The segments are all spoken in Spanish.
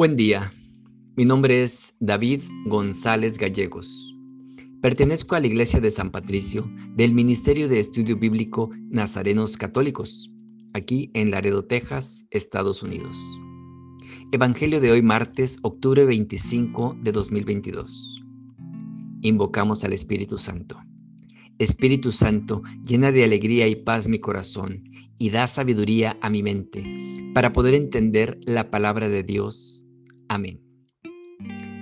Buen día, mi nombre es David González Gallegos. Pertenezco a la Iglesia de San Patricio del Ministerio de Estudio Bíblico Nazarenos Católicos, aquí en Laredo, Texas, Estados Unidos. Evangelio de hoy martes, octubre 25 de 2022. Invocamos al Espíritu Santo. Espíritu Santo, llena de alegría y paz mi corazón y da sabiduría a mi mente para poder entender la palabra de Dios. Amén.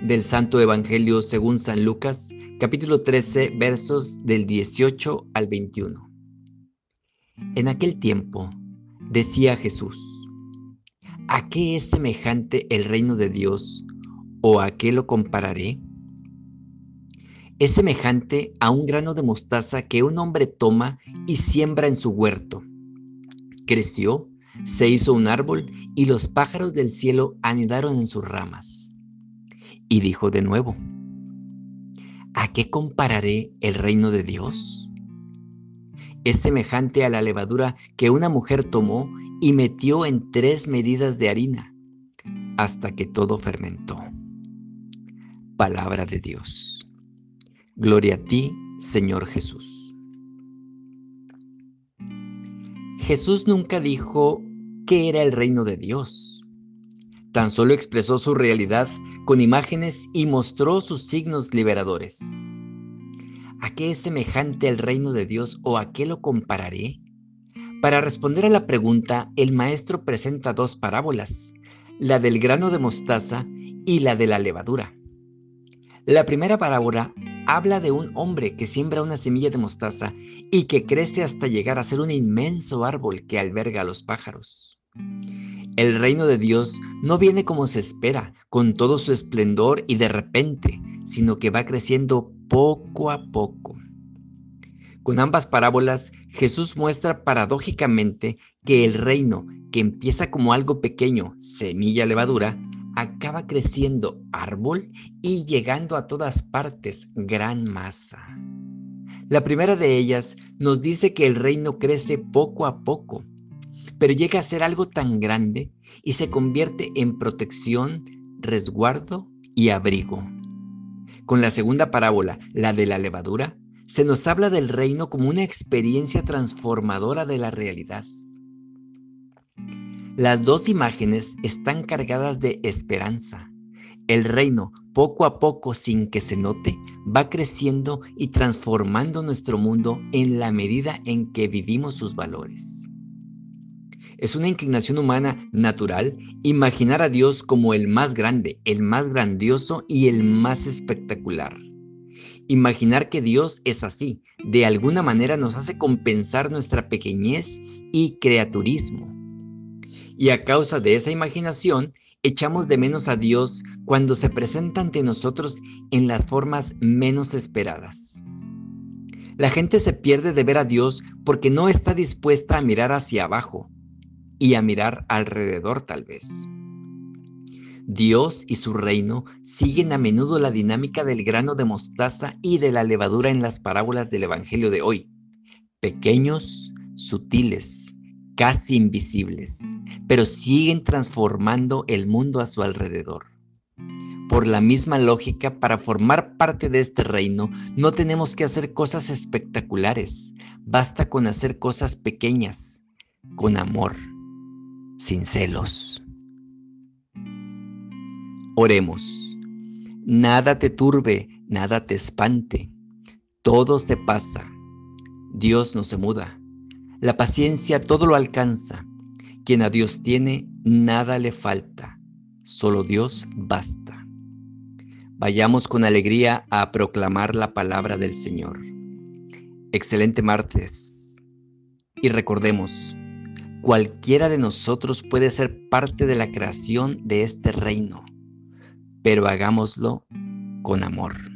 Del Santo Evangelio según San Lucas, capítulo 13, versos del 18 al 21. En aquel tiempo decía Jesús, ¿a qué es semejante el reino de Dios o a qué lo compararé? es semejante a un grano de mostaza que un hombre toma y siembra en su huerto. Creció, se hizo un árbol y los pájaros del cielo anidaron en sus ramas. Y dijo de nuevo, ¿a qué compararé el reino de Dios? Es semejante a la levadura que una mujer tomó y metió en tres medidas de harina hasta que todo fermentó. Palabra de Dios. Gloria a ti, Señor Jesús. Jesús nunca dijo qué era el reino de Dios. Tan solo expresó su realidad con imágenes y mostró sus signos liberadores. ¿A qué es semejante el reino de Dios o a qué lo compararé? Para responder a la pregunta, el maestro presenta dos parábolas, la del grano de mostaza y la de la levadura. La primera parábola habla de un hombre que siembra una semilla de mostaza y que crece hasta llegar a ser un inmenso árbol que alberga a los pájaros. El reino de Dios no viene como se espera, con todo su esplendor y de repente, sino que va creciendo poco a poco. Con ambas parábolas, Jesús muestra paradójicamente que el reino, que empieza como algo pequeño, semilla levadura, acaba creciendo árbol y llegando a todas partes gran masa. La primera de ellas nos dice que el reino crece poco a poco, pero llega a ser algo tan grande y se convierte en protección, resguardo y abrigo. Con la segunda parábola, la de la levadura, se nos habla del reino como una experiencia transformadora de la realidad las dos imágenes están cargadas de esperanza. El reino, poco a poco, sin que se note, va creciendo y transformando nuestro mundo en la medida en que vivimos sus valores. Es una inclinación humana natural imaginar a Dios como el más grande, el más grandioso y el más espectacular. Imaginar que Dios es así, de alguna manera nos hace compensar nuestra pequeñez y creaturismo. Y a causa de esa imaginación, echamos de menos a Dios cuando se presenta ante nosotros en las formas menos esperadas. La gente se pierde de ver a Dios porque no está dispuesta a mirar hacia abajo y a mirar alrededor tal vez. Dios y su reino siguen a menudo la dinámica del grano de mostaza y de la levadura en las parábolas del Evangelio de hoy. Pequeños, sutiles, casi invisibles, pero siguen transformando el mundo a su alrededor. Por la misma lógica, para formar parte de este reino, no tenemos que hacer cosas espectaculares, basta con hacer cosas pequeñas, con amor, sin celos. Oremos. Nada te turbe, nada te espante. Todo se pasa. Dios no se muda. La paciencia todo lo alcanza. Quien a Dios tiene, nada le falta. Solo Dios basta. Vayamos con alegría a proclamar la palabra del Señor. Excelente martes. Y recordemos, cualquiera de nosotros puede ser parte de la creación de este reino, pero hagámoslo con amor.